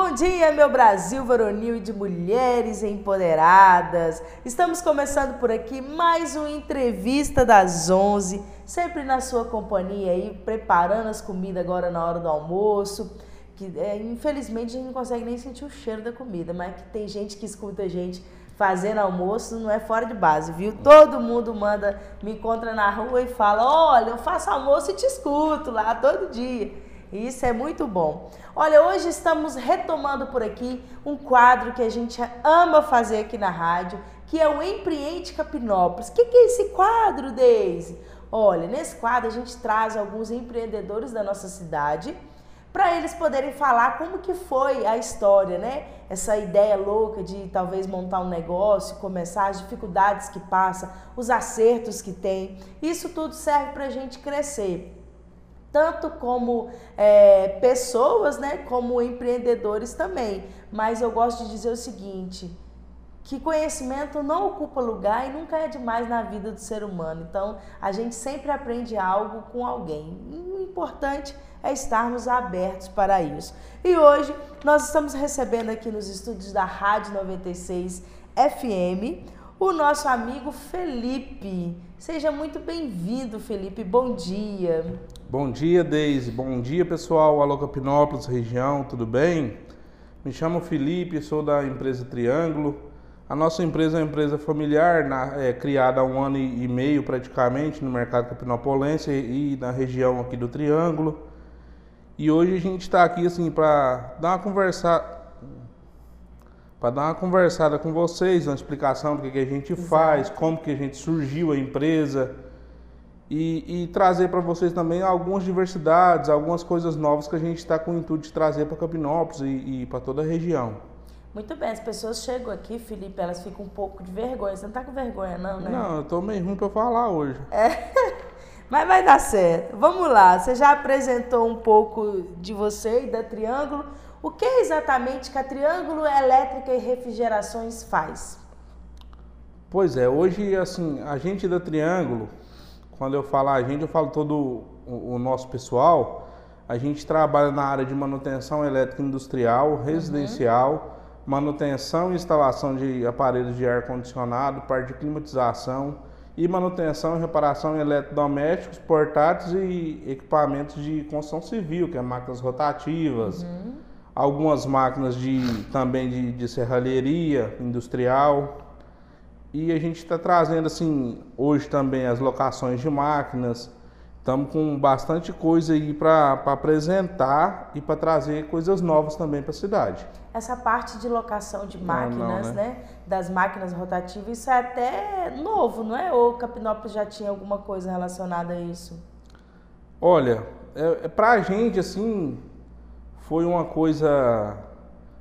Bom dia, meu Brasil varonil e de mulheres empoderadas. Estamos começando por aqui mais uma entrevista das 11, sempre na sua companhia aí, preparando as comidas agora na hora do almoço. Que é, infelizmente a gente não consegue nem sentir o cheiro da comida, mas que tem gente que escuta a gente fazendo almoço não é fora de base, viu? Todo mundo manda, me encontra na rua e fala: "Olha, eu faço almoço e te escuto lá todo dia". Isso é muito bom. Olha, hoje estamos retomando por aqui um quadro que a gente ama fazer aqui na rádio, que é o Empreende Capinópolis. O que, que é esse quadro, Deise? Olha, nesse quadro a gente traz alguns empreendedores da nossa cidade para eles poderem falar como que foi a história, né? Essa ideia louca de talvez montar um negócio, começar as dificuldades que passa, os acertos que tem. Isso tudo serve para a gente crescer tanto como é, pessoas, né, como empreendedores também. Mas eu gosto de dizer o seguinte, que conhecimento não ocupa lugar e nunca é demais na vida do ser humano. Então, a gente sempre aprende algo com alguém. O importante é estarmos abertos para isso. E hoje nós estamos recebendo aqui nos estúdios da Rádio 96 FM o nosso amigo Felipe. Seja muito bem-vindo, Felipe. Bom dia. Bom dia, Deise. Bom dia, pessoal. Alô, Capinópolis, região, tudo bem? Me chamo Felipe, sou da empresa Triângulo. A nossa empresa é uma empresa familiar, na, é, criada há um ano e meio praticamente no mercado capinopolense e na região aqui do Triângulo. E hoje a gente está aqui assim para dar uma conversa, para dar uma conversada com vocês, uma explicação do que, que a gente Exato. faz, como que a gente surgiu a empresa e, e trazer para vocês também algumas diversidades, algumas coisas novas que a gente está com o intuito de trazer para Capinópolis e, e para toda a região. Muito bem, as pessoas chegam aqui, Felipe, elas ficam um pouco de vergonha. Você não está com vergonha, não, né? Não, eu tô meio ruim para falar hoje. É. Mas vai dar certo. Vamos lá, você já apresentou um pouco de você e da Triângulo. O que exatamente que a Triângulo Elétrica e Refrigerações faz? Pois é, hoje assim, a gente da Triângulo, quando eu falo a gente, eu falo todo o, o nosso pessoal. A gente trabalha na área de manutenção elétrica industrial, uhum. residencial, uhum. manutenção e instalação de aparelhos de ar-condicionado, parte de climatização e manutenção e reparação em eletrodomésticos, portáteis e equipamentos de construção civil, que é máquinas rotativas, uhum. Algumas máquinas de, também de, de serralheria industrial. E a gente está trazendo assim hoje também as locações de máquinas. Estamos com bastante coisa aí para apresentar e para trazer coisas novas também para a cidade. Essa parte de locação de máquinas, não, não, né? né? Das máquinas rotativas, isso é até novo, não é? Ou Capinópolis já tinha alguma coisa relacionada a isso? Olha, é, é para a gente assim foi uma coisa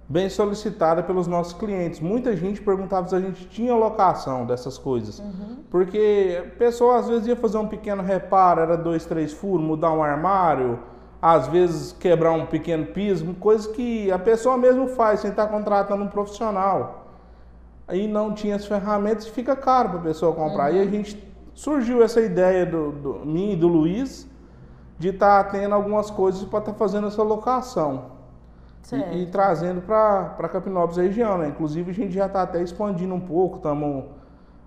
bem solicitada pelos nossos clientes. Muita gente perguntava se a gente tinha locação dessas coisas. Uhum. Porque a pessoa às vezes ia fazer um pequeno reparo, era dois, três furos, mudar um armário, às vezes quebrar um pequeno piso, coisa que a pessoa mesmo faz sem estar contratando um profissional. Aí não tinha as ferramentas e fica caro para a pessoa comprar. Uhum. E a gente surgiu essa ideia do, do mim e do Luiz de estar tá tendo algumas coisas para estar tá fazendo essa locação e, e, trazendo para Capinópolis região, né? Inclusive a gente já está até expandindo um pouco, estamos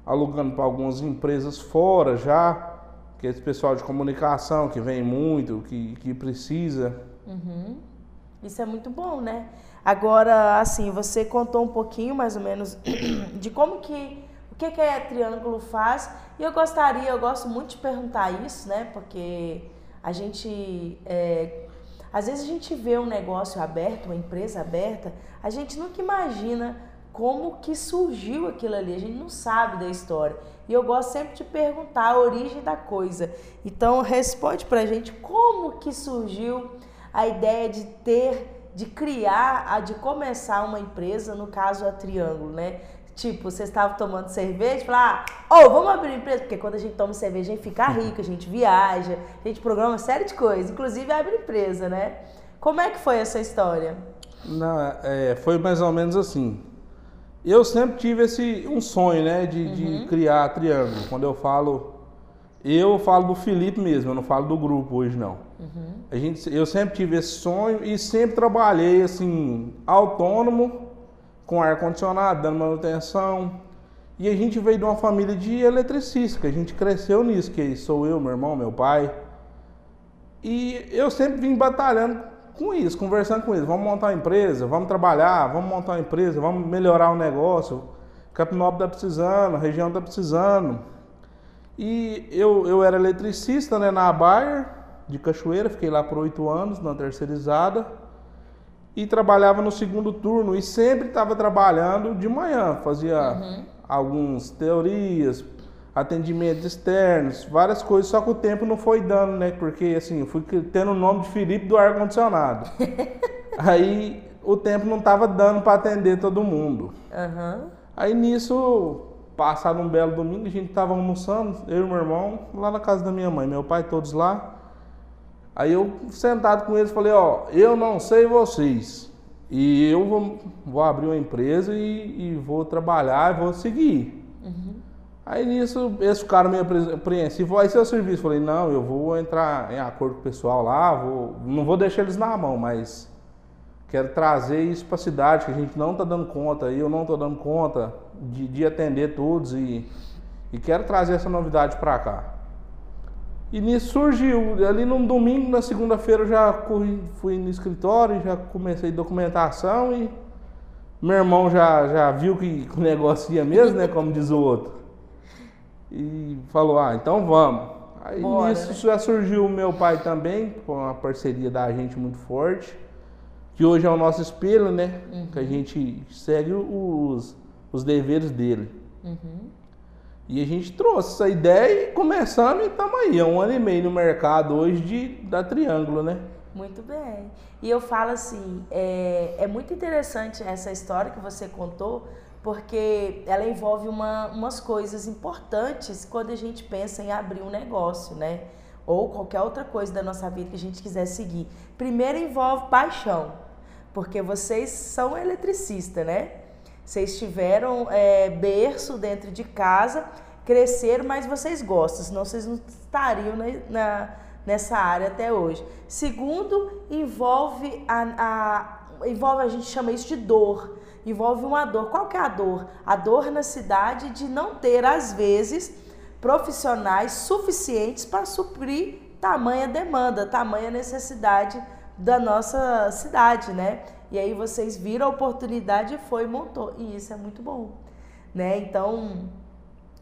alugando para algumas empresas fora já, que é esse pessoal de comunicação que vem muito, que, que precisa. Uhum. Isso é muito bom, né? Agora, assim, você contou um pouquinho mais ou menos de como que o que, que a Triângulo faz e eu gostaria, eu gosto muito de perguntar isso, né? Porque a gente é, às vezes a gente vê um negócio aberto, uma empresa aberta, a gente nunca imagina como que surgiu aquilo ali, a gente não sabe da história. E eu gosto sempre de perguntar a origem da coisa. Então responde pra gente como que surgiu a ideia de ter, de criar, de começar uma empresa, no caso a Triângulo, né? Tipo, vocês estavam tomando cerveja, falar, ah, oh, vamos abrir empresa, porque quando a gente toma cerveja a gente fica rico, a gente viaja, a gente programa uma série de coisas, inclusive abre empresa, né? Como é que foi essa história? Não, é, foi mais ou menos assim. Eu sempre tive esse um sonho, né, de, uhum. de criar triângulo. Quando eu falo Eu falo do Felipe mesmo, eu não falo do grupo hoje não. Uhum. A gente, eu sempre tive esse sonho e sempre trabalhei assim autônomo, com ar condicionado, dando manutenção. E a gente veio de uma família de eletricistas, que a gente cresceu nisso, que sou eu, meu irmão, meu pai. E eu sempre vim batalhando com isso, conversando com eles. Vamos montar uma empresa, vamos trabalhar, vamos montar uma empresa, vamos melhorar o negócio. Capinópolis está precisando, a região está precisando. E eu, eu era eletricista né, na Bayer, de Cachoeira, fiquei lá por oito anos, na terceirizada. E trabalhava no segundo turno e sempre estava trabalhando de manhã, fazia uhum. algumas teorias, atendimentos externos, várias coisas, só que o tempo não foi dando, né? Porque assim, eu fui tendo o nome de Felipe do ar-condicionado. Aí o tempo não estava dando para atender todo mundo. Uhum. Aí nisso, passado um belo domingo, a gente estava almoçando, eu e meu irmão, lá na casa da minha mãe, meu pai todos lá. Aí eu sentado com eles falei, ó, eu não sei vocês. E eu vou, vou abrir uma empresa e, e vou trabalhar e vou seguir. Uhum. Aí nisso, esse cara meio apreensivo, aí seu serviço. Falei, não, eu vou entrar em acordo com o pessoal lá, vou, não vou deixar eles na mão, mas quero trazer isso para a cidade, que a gente não está dando conta, eu não estou dando conta de, de, atender todos e, e quero trazer essa novidade para cá. E nisso surgiu, ali num domingo, na segunda-feira eu já corri, fui no escritório, já comecei documentação e meu irmão já, já viu que o negócio ia mesmo, né, como diz o outro e falou: ah, então vamos. Aí Bora, nisso né? já surgiu o meu pai também, com uma parceria da gente muito forte, que hoje é o nosso espelho, né? Uhum. Que a gente segue os, os deveres dele. Uhum. E a gente trouxe essa ideia e começamos e estamos aí. É um ano e meio no mercado hoje de, da Triângulo, né? Muito bem. E eu falo assim, é, é muito interessante essa história que você contou, porque ela envolve uma, umas coisas importantes quando a gente pensa em abrir um negócio, né? Ou qualquer outra coisa da nossa vida que a gente quiser seguir. Primeiro envolve paixão, porque vocês são eletricistas, né? Vocês tiveram é, berço dentro de casa, cresceram, mas vocês gostam, senão vocês não estariam na, na nessa área até hoje. Segundo, envolve a, a, envolve a gente chama isso de dor envolve uma dor. Qual que é a dor? A dor na cidade de não ter, às vezes, profissionais suficientes para suprir tamanha demanda, tamanha necessidade da nossa cidade, né? E aí vocês viram a oportunidade e foi e montou. E isso é muito bom, né? Então,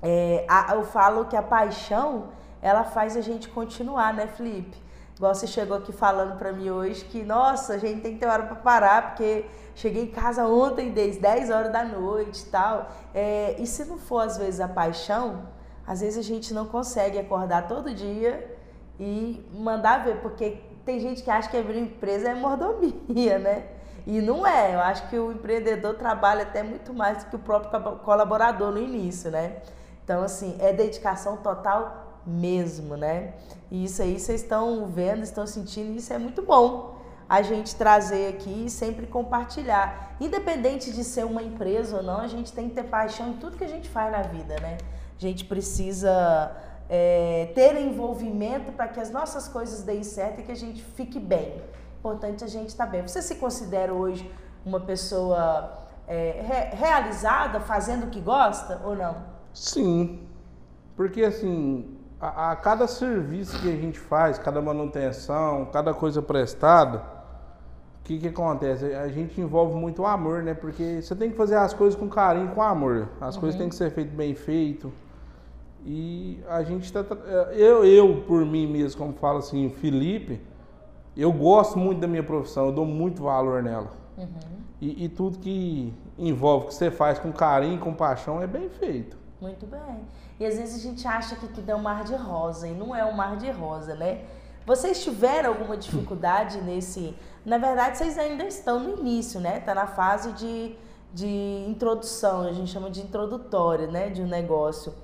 é, a, eu falo que a paixão, ela faz a gente continuar, né, Felipe? Igual você chegou aqui falando para mim hoje que, nossa, a gente tem que ter hora para parar, porque cheguei em casa ontem desde 10 horas da noite e tal. É, e se não for, às vezes, a paixão, às vezes a gente não consegue acordar todo dia e mandar ver, porque tem gente que acha que abrir empresa é mordomia, né? E não é. Eu acho que o empreendedor trabalha até muito mais do que o próprio colaborador no início, né? Então, assim, é dedicação total mesmo, né? E isso aí vocês estão vendo, estão sentindo, isso é muito bom a gente trazer aqui e sempre compartilhar. Independente de ser uma empresa ou não, a gente tem que ter paixão em tudo que a gente faz na vida, né? A gente precisa é, ter envolvimento para que as nossas coisas deem certo e que a gente fique bem. Importante a gente estar tá bem. Você se considera hoje uma pessoa é, re, realizada, fazendo o que gosta ou não? Sim, porque assim, a, a, cada serviço que a gente faz, cada manutenção, cada coisa prestada, o que, que acontece? A gente envolve muito o amor, né? Porque você tem que fazer as coisas com carinho, com amor. As uhum. coisas têm que ser feitas bem feito. E a gente está. Eu, eu, por mim mesmo, como falo assim, Felipe, eu gosto muito da minha profissão, eu dou muito valor nela. Uhum. E, e tudo que envolve, que você faz com carinho, com paixão, é bem feito. Muito bem. E às vezes a gente acha que tudo é um mar de rosa e não é um mar de rosa, né? Vocês tiveram alguma dificuldade nesse. Na verdade, vocês ainda estão no início, né? Tá na fase de, de introdução, a gente chama de introdutória, né? De um negócio.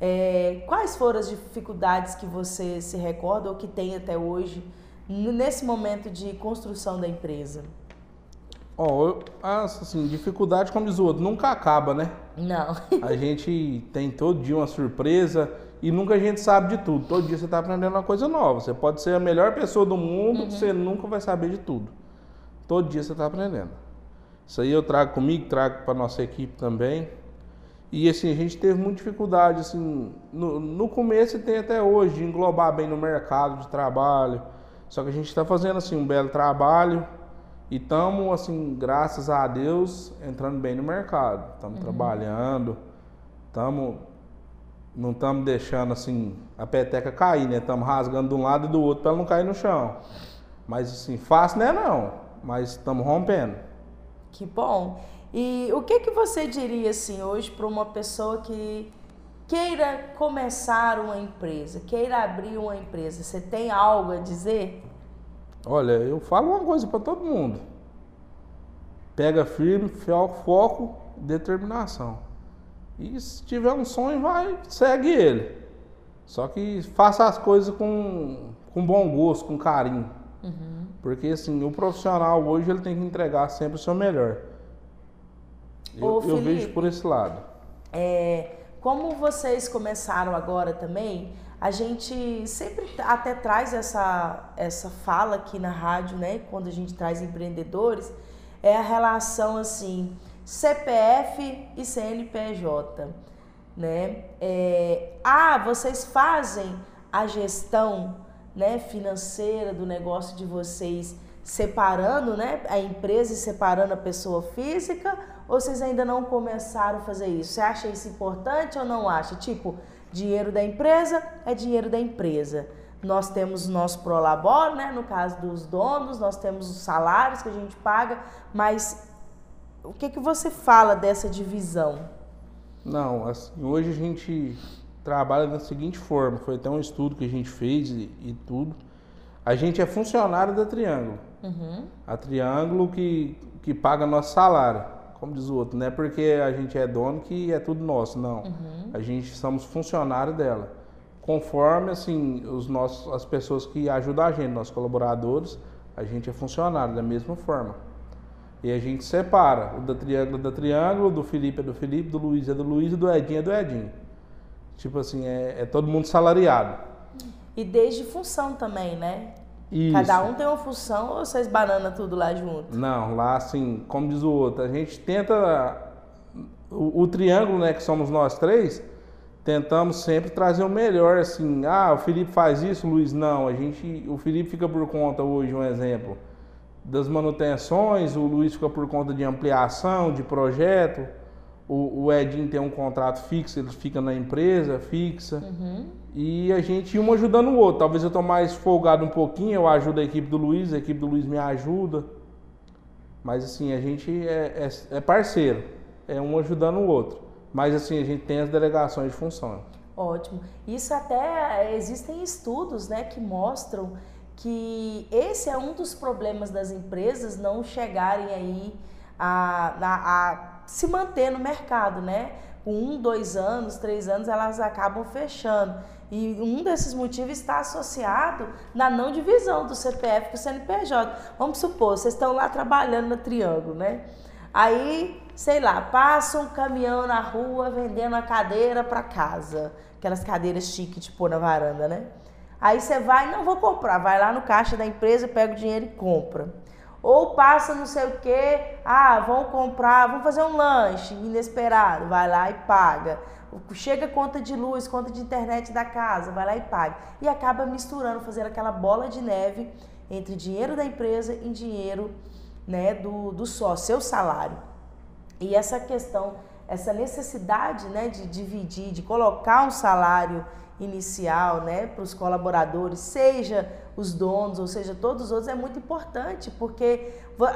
É, quais foram as dificuldades que você se recorda ou que tem até hoje nesse momento de construção da empresa? Ó, oh, assim, dificuldade como diz o outro, nunca acaba, né? Não. a gente tem todo dia uma surpresa e nunca a gente sabe de tudo. Todo dia você está aprendendo uma coisa nova. Você pode ser a melhor pessoa do mundo, uhum. você nunca vai saber de tudo. Todo dia você está aprendendo. Isso aí eu trago comigo, trago para nossa equipe também. E assim, a gente teve muita dificuldade, assim, no, no começo e tem até hoje, de englobar bem no mercado de trabalho. Só que a gente está fazendo assim um belo trabalho e estamos, assim, graças a Deus, entrando bem no mercado. Estamos uhum. trabalhando, estamos não estamos deixando assim a peteca cair, né? Estamos rasgando de um lado e do outro para ela não cair no chão. Mas assim, fácil não é não, mas estamos rompendo. Que bom. E o que que você diria assim hoje para uma pessoa que queira começar uma empresa, queira abrir uma empresa? Você tem algo a dizer? Olha, eu falo uma coisa para todo mundo. Pega firme, foco, determinação. E se tiver um sonho, vai, segue ele. Só que faça as coisas com, com bom gosto, com carinho. Uhum. Porque assim, o profissional hoje ele tem que entregar sempre o seu melhor. Eu, Felipe, eu vejo por esse lado. É, como vocês começaram agora também, a gente sempre até traz essa, essa fala aqui na rádio, né? Quando a gente traz empreendedores, é a relação assim CPF e CNPJ, né? É, ah, vocês fazem a gestão, né, financeira do negócio de vocês separando, né, a empresa e separando a pessoa física, ou vocês ainda não começaram a fazer isso? Você acha isso importante ou não acha? Tipo, dinheiro da empresa é dinheiro da empresa. Nós temos o nosso prolabor, né, no caso dos donos, nós temos os salários que a gente paga, mas o que, que você fala dessa divisão? Não, assim, hoje a gente trabalha da seguinte forma, foi até um estudo que a gente fez e, e tudo. A gente é funcionário da Triângulo. Uhum. A Triângulo que, que paga nosso salário, como diz o outro. Não é porque a gente é dono que é tudo nosso, não. Uhum. A gente somos funcionário dela. Conforme assim, os nossos, as pessoas que ajudam a gente, nossos colaboradores, a gente é funcionário da mesma forma. E a gente separa. O da triângulo é da triângulo, do Felipe é do Felipe, do Luiz é do Luiz e do Edinho é do Edinho. Tipo assim, é, é todo mundo salariado. E desde função também, né? Isso. Cada um tem uma função ou vocês banana tudo lá junto? Não, lá assim, como diz o outro, a gente tenta. O, o triângulo, né, que somos nós três, tentamos sempre trazer o melhor, assim, ah, o Felipe faz isso, o Luiz não. A gente. O Felipe fica por conta hoje, um exemplo das manutenções, o Luiz fica por conta de ampliação, de projeto, o, o Edinho tem um contrato fixo, ele fica na empresa fixa. Uhum. E a gente um ajudando o outro. Talvez eu estou mais folgado um pouquinho, eu ajudo a equipe do Luiz, a equipe do Luiz me ajuda. Mas assim, a gente é, é, é parceiro, é um ajudando o outro. Mas assim, a gente tem as delegações de função. Ótimo. Isso até existem estudos né, que mostram que esse é um dos problemas das empresas não chegarem aí a, a, a se manter no mercado, né? Com um, dois anos, três anos, elas acabam fechando. E um desses motivos está associado na não divisão do CPF com o CNPJ. Vamos supor, vocês estão lá trabalhando no Triângulo, né? Aí, sei lá, passa um caminhão na rua vendendo a cadeira para casa. Aquelas cadeiras chique de pôr na varanda, né? Aí você vai, não vou comprar, vai lá no caixa da empresa, pega o dinheiro e compra. Ou passa não sei o que, ah, vão comprar, vão fazer um lanche inesperado, vai lá e paga. Chega conta de luz, conta de internet da casa, vai lá e paga. E acaba misturando, fazendo aquela bola de neve entre dinheiro da empresa e dinheiro né, do, do sócio, seu salário. E essa questão, essa necessidade né, de dividir, de colocar um salário inicial né, para os colaboradores, seja os donos, ou seja, todos os outros, é muito importante, porque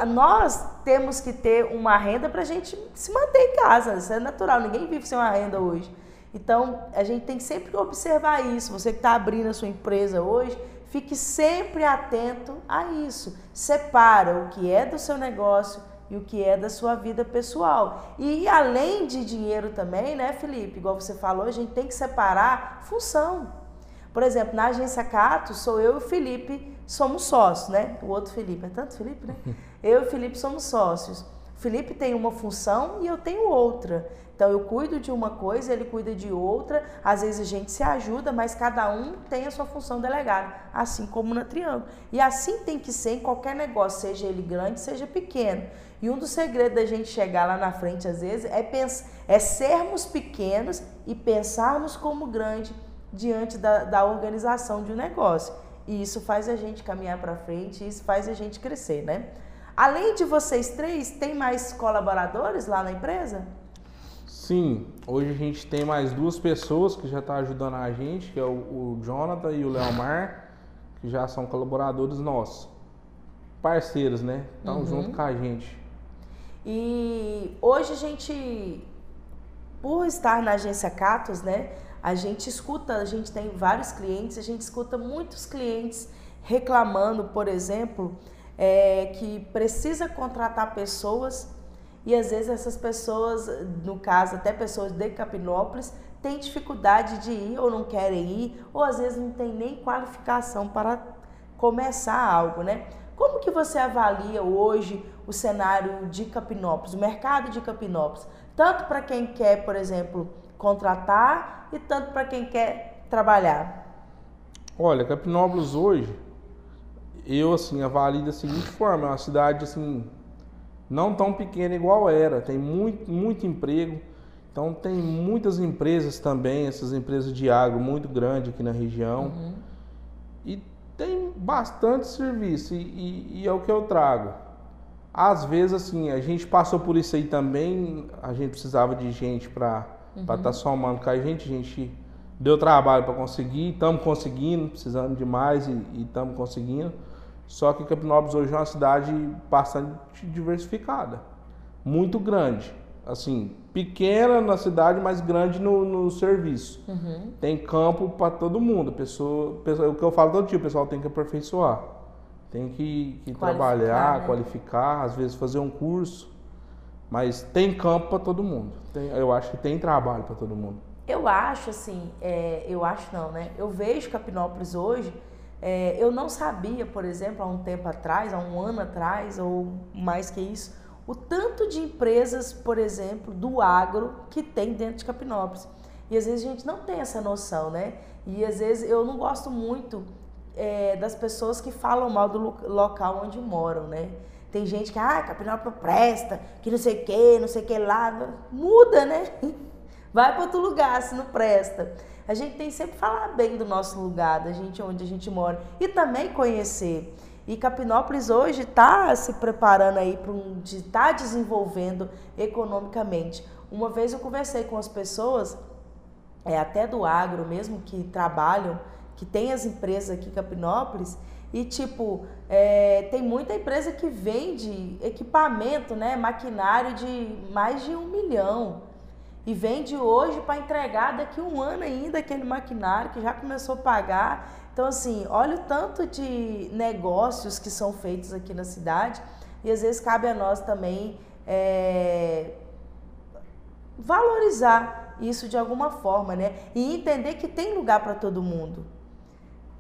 nós temos que ter uma renda para a gente se manter em casa, isso é natural, ninguém vive sem uma renda hoje. Então, a gente tem sempre que observar isso. Você que está abrindo a sua empresa hoje, fique sempre atento a isso. Separa o que é do seu negócio e o que é da sua vida pessoal. E além de dinheiro também, né, Felipe? Igual você falou, a gente tem que separar função. Por exemplo, na agência Cato, sou eu e o Felipe somos sócios, né? O outro Felipe, é tanto Felipe, né? Eu e o Felipe somos sócios. Felipe tem uma função e eu tenho outra. Então eu cuido de uma coisa, ele cuida de outra. Às vezes a gente se ajuda, mas cada um tem a sua função delegada, assim como na Triângulo. E assim tem que ser em qualquer negócio, seja ele grande, seja pequeno. E um dos segredos da gente chegar lá na frente, às vezes, é, pensar, é sermos pequenos e pensarmos como grande diante da, da organização de um negócio. E isso faz a gente caminhar para frente, isso faz a gente crescer, né? Além de vocês três, tem mais colaboradores lá na empresa? Sim, hoje a gente tem mais duas pessoas que já estão tá ajudando a gente, que é o, o Jonathan e o Leomar, que já são colaboradores nossos. Parceiros, né? Estão uhum. junto com a gente. E hoje a gente, por estar na agência Catos, né? A gente escuta, a gente tem vários clientes, a gente escuta muitos clientes reclamando, por exemplo, é, que precisa contratar pessoas e às vezes essas pessoas, no caso até pessoas de Capinópolis, têm dificuldade de ir ou não querem ir, ou às vezes não tem nem qualificação para começar algo, né? Como que você avalia hoje o cenário de Capinópolis, o mercado de Capinópolis, tanto para quem quer, por exemplo, contratar e tanto para quem quer trabalhar? Olha, Capinópolis hoje, eu assim avalio da seguinte forma, é uma cidade assim não tão pequena igual era, tem muito, muito emprego, então tem muitas empresas também, essas empresas de agro muito grandes aqui na região. Uhum. E tem bastante serviço e, e, e, é o que eu trago. Às vezes, assim, a gente passou por isso aí também, a gente precisava de gente para uhum. estar tá somando com a gente, a gente deu trabalho para conseguir, estamos conseguindo, precisando de mais e estamos conseguindo. Só que Campinópolis hoje é uma cidade bastante diversificada, muito grande. Assim, pequena na cidade, mas grande no, no serviço. Uhum. Tem campo para todo mundo. Pessoa, pessoa, o que eu falo todo dia, o pessoal tem que aperfeiçoar. Tem que, que trabalhar, né? qualificar, às vezes fazer um curso. Mas tem campo para todo mundo. Tem, eu acho que tem trabalho para todo mundo. Eu acho assim, é, eu acho não, né? Eu vejo Capinópolis hoje é, eu não sabia, por exemplo, há um tempo atrás, há um ano atrás, ou mais que isso, o tanto de empresas, por exemplo, do agro que tem dentro de Capinópolis. E às vezes a gente não tem essa noção, né? E às vezes eu não gosto muito é, das pessoas que falam mal do local onde moram, né? Tem gente que, ah, Capinópolis presta, que não sei o que, não sei o que lá. Muda, né? Vai para outro lugar se não presta. A gente tem sempre falar bem do nosso lugar, da gente onde a gente mora e também conhecer. E Capinópolis hoje está se preparando aí para um, de estar tá desenvolvendo economicamente. Uma vez eu conversei com as pessoas, é, até do agro mesmo, que trabalham, que tem as empresas aqui em Capinópolis, e tipo, é, tem muita empresa que vende equipamento, né, maquinário de mais de um milhão e vende hoje para entregar daqui um ano ainda aquele maquinário que já começou a pagar. Então, assim, olha o tanto de negócios que são feitos aqui na cidade e às vezes cabe a nós também é, valorizar isso de alguma forma, né? E entender que tem lugar para todo mundo.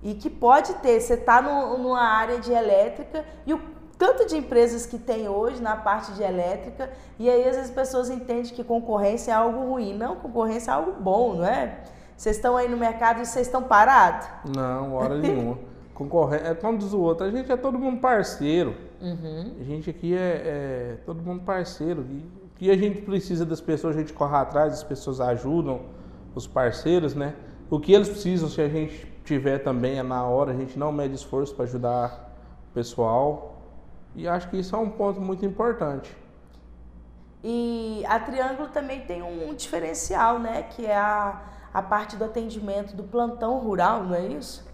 E que pode ter, você está numa área de elétrica e o tanto de empresas que tem hoje na parte de elétrica, e aí às vezes as pessoas entendem que concorrência é algo ruim. Não, concorrência é algo bom, não é? Vocês estão aí no mercado e vocês estão parados? Não, hora nenhuma. Concorrência, é como diz o outro, a gente é todo mundo parceiro. Uhum. A gente aqui é, é, todo mundo parceiro. E o que a gente precisa das pessoas, a gente corre atrás, as pessoas ajudam os parceiros, né? O que eles precisam, se a gente tiver também é na hora, a gente não mede esforço para ajudar o pessoal. E acho que isso é um ponto muito importante. E a Triângulo também tem um diferencial, né? Que é a, a parte do atendimento do plantão rural, não é isso?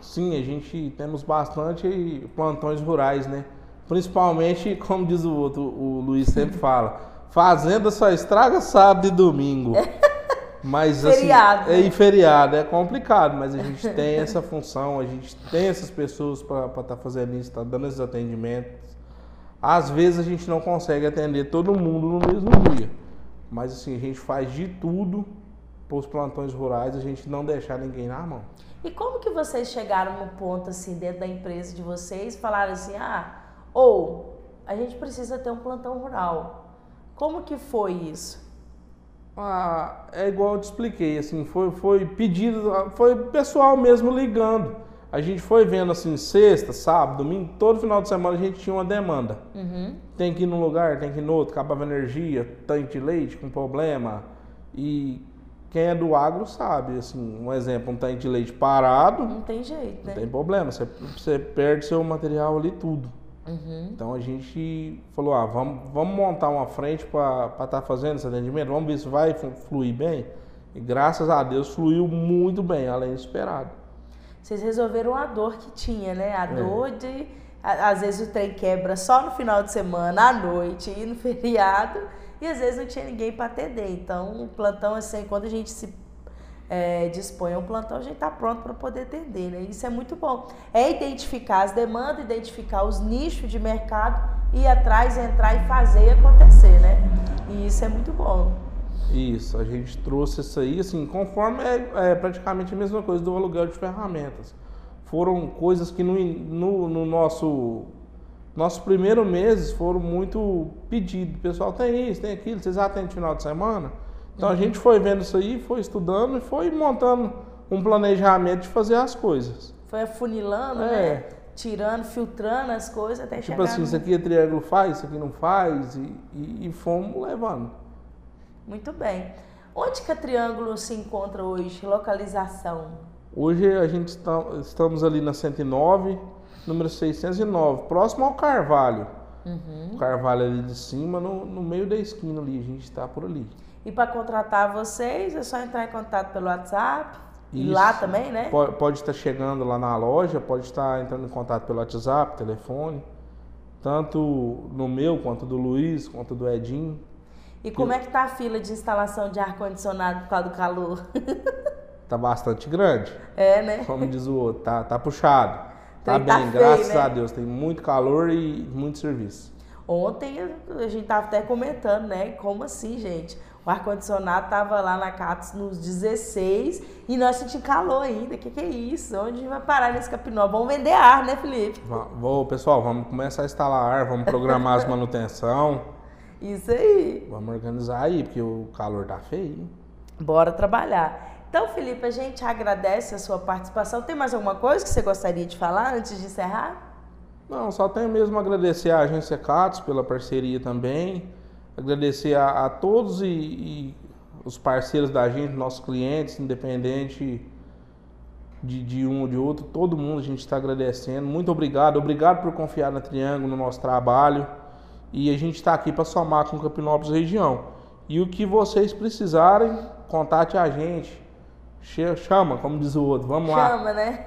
Sim, a gente temos bastante plantões rurais, né? Principalmente, como diz o outro, o Luiz sempre fala, fazenda só estraga sábado e domingo. Mas assim, feriado. é, e feriado, é complicado, mas a gente tem essa função, a gente tem essas pessoas para estar tá fazendo isso, tá dando esses atendimentos. Às vezes a gente não consegue atender todo mundo no mesmo dia, mas assim, a gente faz de tudo para os plantões rurais, a gente não deixar ninguém na mão. E como que vocês chegaram no ponto assim dentro da empresa de vocês, falaram assim, ah, ou a gente precisa ter um plantão rural. Como que foi isso? Ah, é igual eu te expliquei, assim, foi, foi pedido, foi pessoal mesmo ligando. A gente foi vendo assim, sexta, sábado, domingo, todo final de semana a gente tinha uma demanda. Uhum. Tem que ir num lugar, tem que ir no outro, acabava energia, tanque de leite com problema. E quem é do agro sabe, assim, um exemplo, um tanque de leite parado. Não tem jeito, né? Não tem problema, você, você perde seu material ali tudo. Uhum. Então a gente falou, ah, vamos, vamos montar uma frente para estar tá fazendo esse atendimento, vamos ver se vai fluir bem. E graças a Deus fluiu muito bem, além do esperado vocês resolveram a dor que tinha, né? A é. dor de. Às vezes o trem quebra só no final de semana, à noite e no feriado, e às vezes não tinha ninguém para atender. Então, o plantão, assim, quando a gente se é, dispõe um plantão, a gente está pronto para poder atender, né? Isso é muito bom. É identificar as demandas, identificar os nichos de mercado, ir atrás, entrar e fazer acontecer, né? E isso é muito bom. Isso, a gente trouxe isso aí, assim, conforme é, é praticamente a mesma coisa do aluguel de ferramentas. Foram coisas que no, no, no nosso nossos primeiros meses foram muito pedidos. O pessoal tem isso, tem aquilo, vocês atendem no final de semana? Então uhum. a gente foi vendo isso aí, foi estudando e foi montando um planejamento de fazer as coisas. Foi afunilando, é. né? Tirando, filtrando as coisas até tipo chegar. Tipo assim, no... isso aqui é triângulo faz, isso aqui não faz, e, e, e fomos levando. Muito bem. Onde que a Triângulo se encontra hoje? Localização? Hoje a gente está, estamos ali na 109, número 609, próximo ao Carvalho. Uhum. O Carvalho ali de cima, no, no meio da esquina ali, a gente está por ali. E para contratar vocês, é só entrar em contato pelo WhatsApp? Isso. E lá também, né? Pode, pode estar chegando lá na loja, pode estar entrando em contato pelo WhatsApp, telefone. Tanto no meu, quanto do Luiz, quanto do Edinho. E como é que tá a fila de instalação de ar-condicionado por causa do calor? tá bastante grande. É, né? Como diz o outro, tá, tá puxado. Tá, tá bem, tá graças feio, né? a Deus. Tem muito calor e muito serviço. Ontem a gente tava até comentando, né? Como assim, gente? O ar-condicionado tava lá na Catos nos 16 e nós sentimos calor ainda. O que, que é isso? Onde vai parar nesse capinó? Vamos vender ar, né, Felipe? Vou, pessoal, vamos começar a instalar ar, vamos programar as manutenção. Isso aí. Vamos organizar aí, porque o calor tá feio. Bora trabalhar. Então, Felipe, a gente agradece a sua participação. Tem mais alguma coisa que você gostaria de falar antes de encerrar? Não, só tenho mesmo a agradecer à agência Catos pela parceria também. Agradecer a, a todos e, e, os parceiros da gente, nossos clientes, independente de, de um ou de outro, todo mundo a gente está agradecendo. Muito obrigado. Obrigado por confiar na Triângulo, no nosso trabalho e a gente está aqui para somar com Campinópolis região. E o que vocês precisarem, contate a gente. Chama, como diz o outro, vamos lá. Chama, né?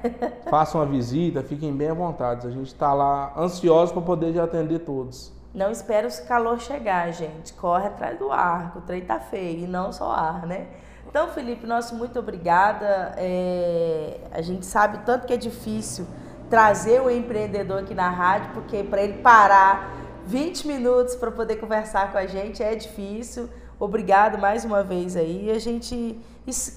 Façam uma visita, fiquem bem à vontade. A gente está lá ansioso para poder atender todos. Não espera o calor chegar, gente. Corre atrás do ar, o trem tá feio, e não só ar, né? Então, Felipe, nosso muito obrigada. É... A gente sabe tanto que é difícil trazer o empreendedor aqui na rádio, porque para ele parar 20 minutos para poder conversar com a gente é difícil. Obrigado mais uma vez aí. A gente,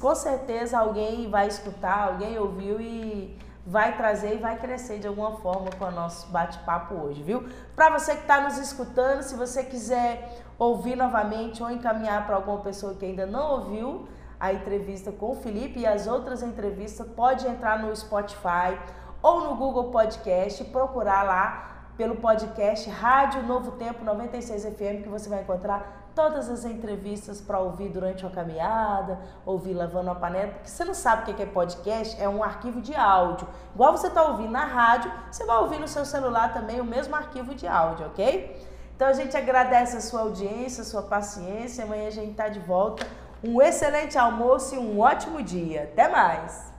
com certeza, alguém vai escutar, alguém ouviu e vai trazer e vai crescer de alguma forma com o nosso bate-papo hoje, viu? Para você que está nos escutando, se você quiser ouvir novamente ou encaminhar para alguma pessoa que ainda não ouviu a entrevista com o Felipe e as outras entrevistas, pode entrar no Spotify ou no Google Podcast, procurar lá pelo podcast Rádio Novo Tempo 96 FM, que você vai encontrar todas as entrevistas para ouvir durante uma caminhada, ouvir lavando a panela, porque você não sabe o que é podcast, é um arquivo de áudio. Igual você está ouvindo na rádio, você vai ouvir no seu celular também o mesmo arquivo de áudio, ok? Então a gente agradece a sua audiência, a sua paciência. Amanhã a gente está de volta. Um excelente almoço e um ótimo dia. Até mais!